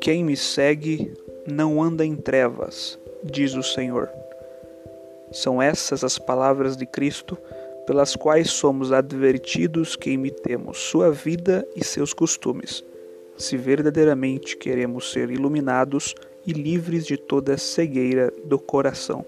Quem me segue não anda em trevas, diz o Senhor. São essas as palavras de Cristo pelas quais somos advertidos que imitemos sua vida e seus costumes, se verdadeiramente queremos ser iluminados e livres de toda cegueira do coração.